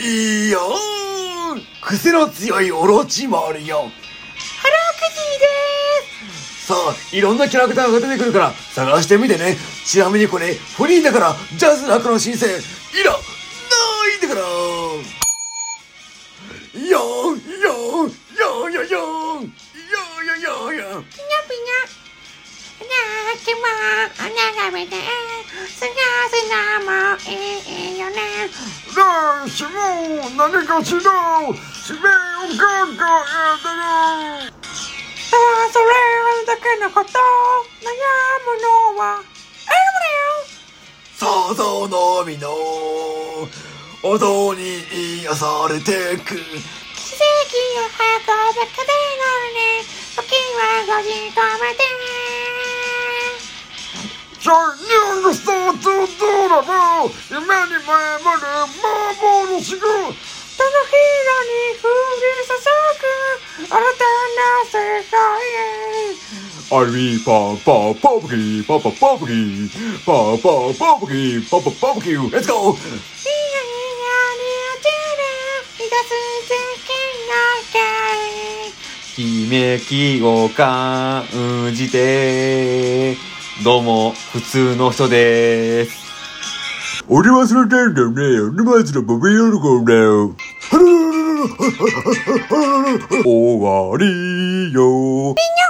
いいよ癖の強いオロチマルよハロークジーです。さあ、いろんなキャラクターが出てくるから探してみてね。ちなみにこれ、フリーだから、ジャズラックの申請、いら、ないんだから。よん、よん、よんよんよん、よんよんよんよん。ぴにゃぴにゃなきも眺めてすがすがもいいよねだしも、何かしろ、使命を考えてる。ああそれだけのこと悩むのはえ想像のみの音に癒されてく奇跡を運ぶ風のね。時は閉じ込めてシャイニングスターズドラマ夢に眠る幻がどのヒーローに降り注ぐ新たな世界へアリパパパブキーパパパブキーパパパブキーパパパブキーレッツゴーいやいやに落ちる一つ的な悲劇を感じてどうも普通の人でーす俺忘れてんだよ。ね俺忘れボビールゴンだよ終わりよ